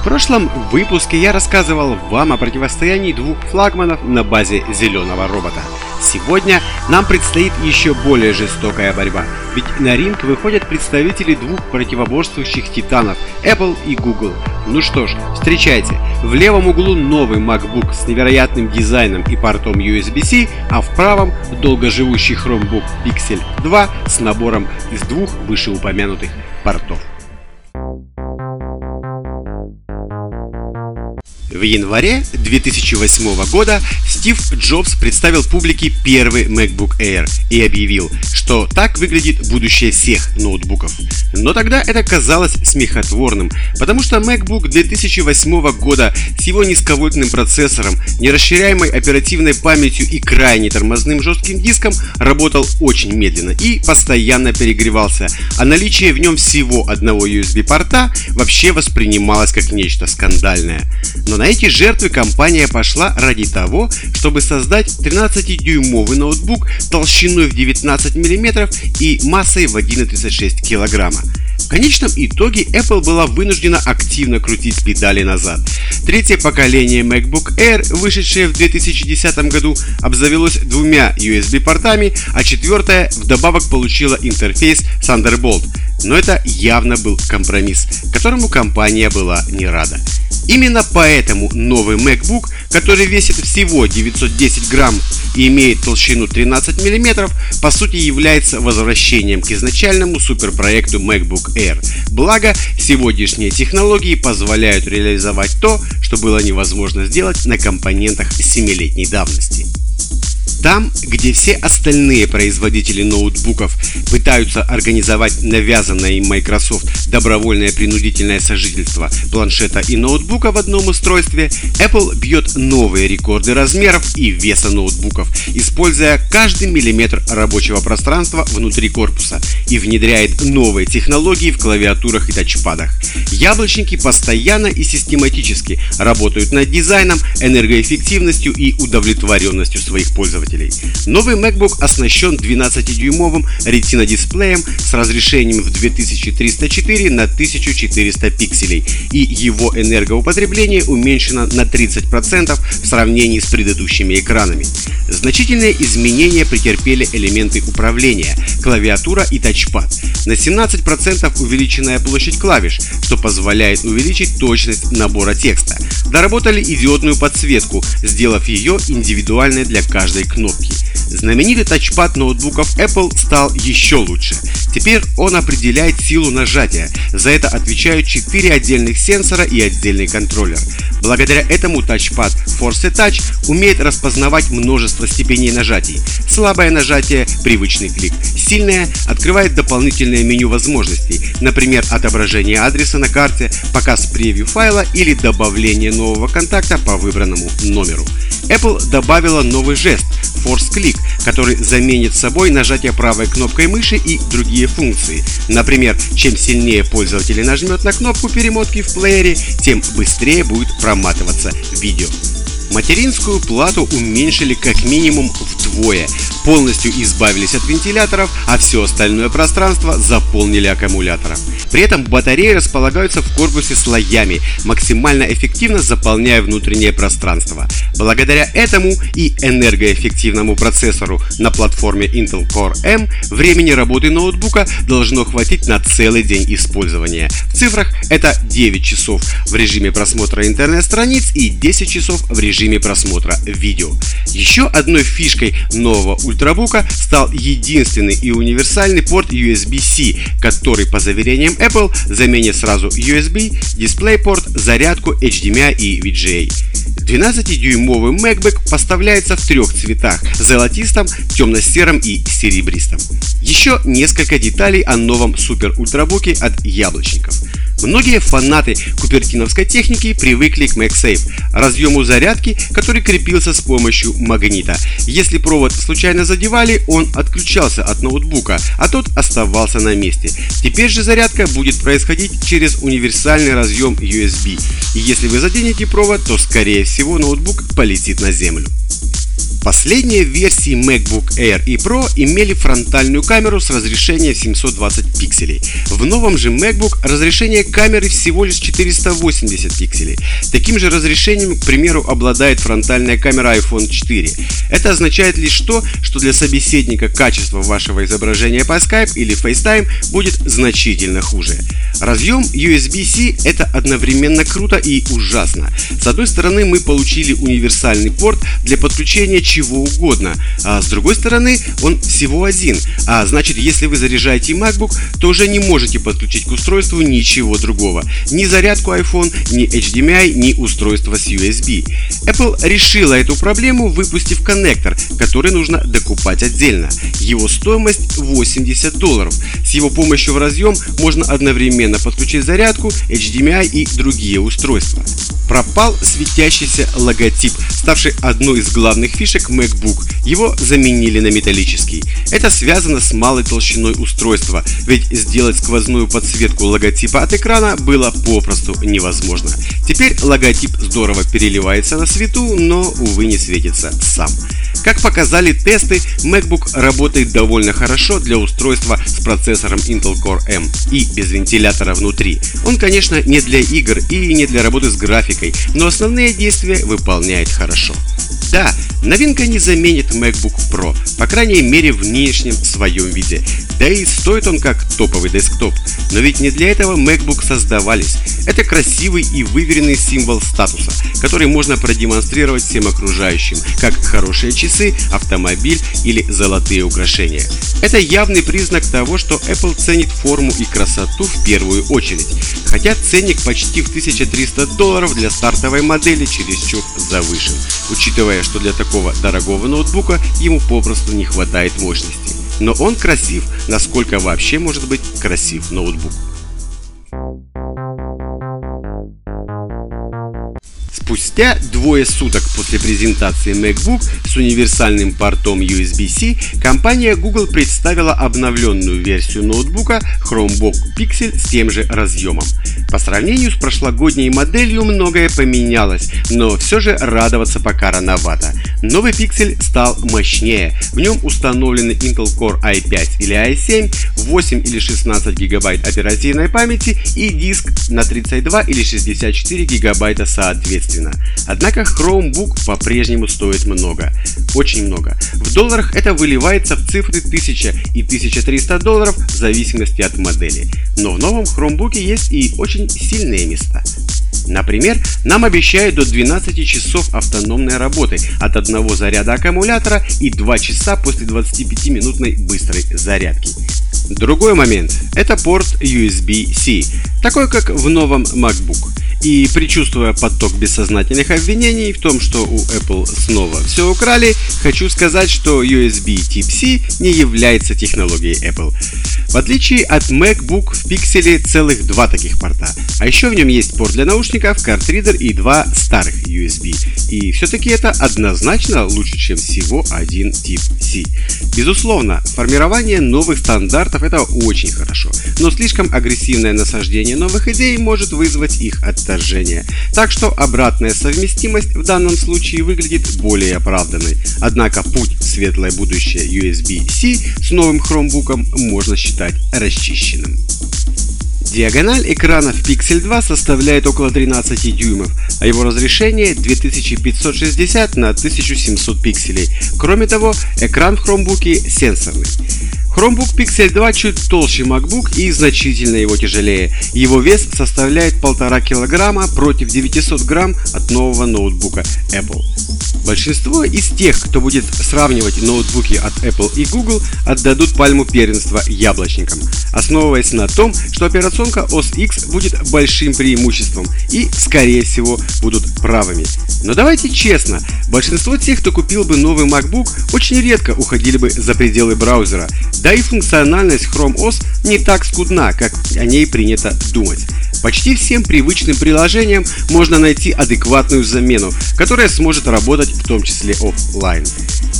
В прошлом выпуске я рассказывал вам о противостоянии двух флагманов на базе зеленого робота. Сегодня нам предстоит еще более жестокая борьба, ведь на ринг выходят представители двух противоборствующих титанов Apple и Google. Ну что ж, встречайте, в левом углу новый MacBook с невероятным дизайном и портом USB-C, а в правом долгоживущий Chromebook Pixel 2 с набором из двух вышеупомянутых портов. В январе 2008 года Стив Джобс представил публике первый MacBook Air и объявил, что так выглядит будущее всех ноутбуков. Но тогда это казалось смехотворным, потому что MacBook 2008 года с его низковольтным процессором, нерасширяемой оперативной памятью и крайне тормозным жестким диском работал очень медленно и постоянно перегревался, а наличие в нем всего одного USB-порта вообще воспринималось как нечто скандальное. Но на эти жертвы компания пошла ради того, чтобы создать 13-дюймовый ноутбук толщиной в 19 мм и массой в 1,36 кг. В конечном итоге Apple была вынуждена активно крутить педали назад. Третье поколение MacBook Air, вышедшее в 2010 году, обзавелось двумя USB-портами, а четвертое вдобавок получило интерфейс Thunderbolt. Но это явно был компромисс, которому компания была не рада. Именно поэтому новый MacBook, который весит всего 910 грамм и имеет толщину 13 мм, по сути является возвращением к изначальному суперпроекту MacBook Air. Благо, сегодняшние технологии позволяют реализовать то, что было невозможно сделать на компонентах 7-летней давности. Там, где все остальные производители ноутбуков пытаются организовать навязанное им Microsoft добровольное принудительное сожительство планшета и ноутбука в одном устройстве, Apple бьет новые рекорды размеров и веса ноутбуков, используя каждый миллиметр рабочего пространства внутри корпуса и внедряет новые технологии в клавиатурах и тачпадах. Яблочники постоянно и систематически работают над дизайном, энергоэффективностью и удовлетворенностью своих пользователей пользователей. Новый MacBook оснащен 12-дюймовым Retina дисплеем с разрешением в 2304 на 1400 пикселей и его энергоупотребление уменьшено на 30% в сравнении с предыдущими экранами. Значительные изменения претерпели элементы управления, клавиатура и тачпад. На 17% увеличенная площадь клавиш, что позволяет увеличить точность набора текста. Доработали идиотную подсветку, сделав ее индивидуальной для каждой кнопки. Знаменитый тачпад ноутбуков Apple стал еще лучше. Теперь он определяет силу нажатия. За это отвечают 4 отдельных сенсора и отдельный контроллер. Благодаря этому тачпад Force Touch умеет распознавать множество степеней нажатий. Слабое нажатие – привычный клик. Сильное – открывает дополнительное меню возможностей, например, отображение адреса на карте, показ превью файла или добавление нового контакта по выбранному номеру. Apple добавила новый жест – Force Click, который заменит собой нажатие правой кнопкой мыши и другие функции. Например, чем сильнее пользователь нажмет на кнопку перемотки в плеере, тем быстрее будет проматываться видео. Материнскую плату уменьшили как минимум вдвое, полностью избавились от вентиляторов, а все остальное пространство заполнили аккумулятором. При этом батареи располагаются в корпусе слоями, максимально эффективно заполняя внутреннее пространство. Благодаря этому и энергоэффективному процессору на платформе Intel Core M времени работы ноутбука должно хватить на целый день использования. В цифрах это 9 часов в режиме просмотра интернет-страниц и 10 часов в режиме просмотра видео. Еще одной фишкой нового ультрабука стал единственный и универсальный порт USB-C, который по заверениям Apple заменит сразу USB, DisplayPort, зарядку, HDMI и VGA. 12-дюймовый MacBook поставляется в трех цветах – золотистом, темно-сером и серебристом. Еще несколько деталей о новом супер ультрабуке от яблочников. Многие фанаты купертиновской техники привыкли к MagSafe, разъему зарядки, который крепился с помощью магнита. Если провод случайно задевали, он отключался от ноутбука, а тот оставался на месте. Теперь же зарядка будет происходить через универсальный разъем USB. И если вы заденете провод, то скорее всего ноутбук полетит на землю. Последние версии MacBook Air и Pro имели фронтальную камеру с разрешением 720 пикселей. В новом же MacBook разрешение камеры всего лишь 480 пикселей. Таким же разрешением, к примеру, обладает фронтальная камера iPhone 4. Это означает лишь то, что для собеседника качество вашего изображения по Skype или FaceTime будет значительно хуже. Разъем USB-C это одновременно круто и ужасно. С одной стороны мы получили универсальный порт для подключения чего угодно, а с другой стороны он всего один, а значит если вы заряжаете MacBook, то уже не можете подключить к устройству ничего другого, ни зарядку iPhone, ни HDMI, ни устройство с USB. Apple решила эту проблему, выпустив коннектор, который нужно докупать отдельно. Его стоимость 80 долларов. С его помощью в разъем можно одновременно подключить зарядку, HDMI и другие устройства. Пропал светящийся логотип, ставший одной из главных фишек MacBook. Его заменили на металлический. Это связано с малой толщиной устройства, ведь сделать сквозную подсветку логотипа от экрана было попросту невозможно. Теперь логотип здорово переливается на свету, но, увы, не светится сам. Как показали тесты, MacBook работает довольно хорошо для устройства с процессором Intel Core M и без вентилятора внутри. Он, конечно, не для игр и не для работы с графикой, но основные действия выполняет хорошо. Да, новинка не заменит MacBook Pro, по крайней мере в нынешнем своем виде. Да и стоит он как топовый десктоп. Но ведь не для этого MacBook создавались. Это красивый и выверенный символ статуса, который можно продемонстрировать всем окружающим, как хорошие часы, автомобиль или золотые украшения. Это явный признак того, что Apple ценит форму и красоту в первую очередь. Хотя ценник почти в 1300 долларов для стартовой модели чересчур завышен, учитывая, что для такого дорогого ноутбука ему попросту не хватает мощности. Но он красив, насколько вообще может быть красив ноутбук. Спустя двое суток после презентации MacBook с универсальным портом USB-C, компания Google представила обновленную версию ноутбука Chromebook Pixel с тем же разъемом. По сравнению с прошлогодней моделью многое поменялось, но все же радоваться пока рановато. Новый Pixel стал мощнее, в нем установлены Intel Core i5 или i7, 8 или 16 гигабайт оперативной памяти и диск на 32 или 64 гигабайта соответственно. Однако Chromebook по-прежнему стоит много. Очень много. В долларах это выливается в цифры 1000 и 1300 долларов в зависимости от модели. Но в новом Chromebook есть и очень сильные места. Например, нам обещают до 12 часов автономной работы от одного заряда аккумулятора и 2 часа после 25-минутной быстрой зарядки. Другой момент – это порт USB-C, такой как в новом MacBook. И предчувствуя поток бессознательных обвинений в том, что у Apple снова все украли, хочу сказать, что USB Type-C не является технологией Apple. В отличие от MacBook в Pixel целых два таких порта, а еще в нем есть порт для наушников, картридер и два старых USB. И все-таки это однозначно лучше, чем всего один тип C. Безусловно, формирование новых стандартов это очень хорошо, но слишком агрессивное насаждение новых идей может вызвать их отторжение отторжения. Так что обратная совместимость в данном случае выглядит более оправданной. Однако путь в светлое будущее USB-C с новым Chromebook можно считать расчищенным. Диагональ экрана в Pixel 2 составляет около 13 дюймов, а его разрешение 2560 на 1700 пикселей. Кроме того, экран в Chromebook сенсорный. Chromebook Pixel 2 чуть толще MacBook и значительно его тяжелее. Его вес составляет 1,5 кг против 900 грамм от нового ноутбука Apple. Большинство из тех, кто будет сравнивать ноутбуки от Apple и Google, отдадут пальму первенства яблочникам, основываясь на том, что операционка OS X будет большим преимуществом и, скорее всего, будут правыми. Но давайте честно, большинство тех, кто купил бы новый MacBook, очень редко уходили бы за пределы браузера, Да и функциональность Chrome OS не так скудна, как о ней принято думать. Почти всем привычным приложениям можно найти адекватную замену, которая сможет работать в том числе офлайн.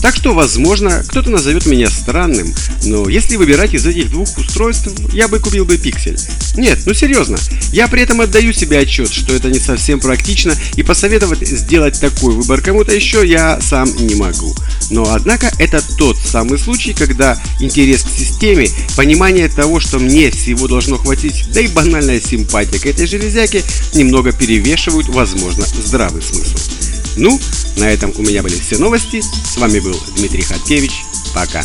Так что, возможно, кто-то назовет меня странным, но если выбирать из этих двух устройств, я бы купил бы Pixel. Нет, ну серьезно, я при этом отдаю себе отчет, что это не совсем практично, и посоветовать сделать такой выбор кому-то еще я сам не могу. Но однако это тот самый случай, когда интерес к системе, понимание того, что мне всего должно хватить, да и банальная симпатия к этой железяке немного перевешивают, возможно, здравый смысл. Ну, на этом у меня были все новости. С вами был Дмитрий Хаткевич. Пока.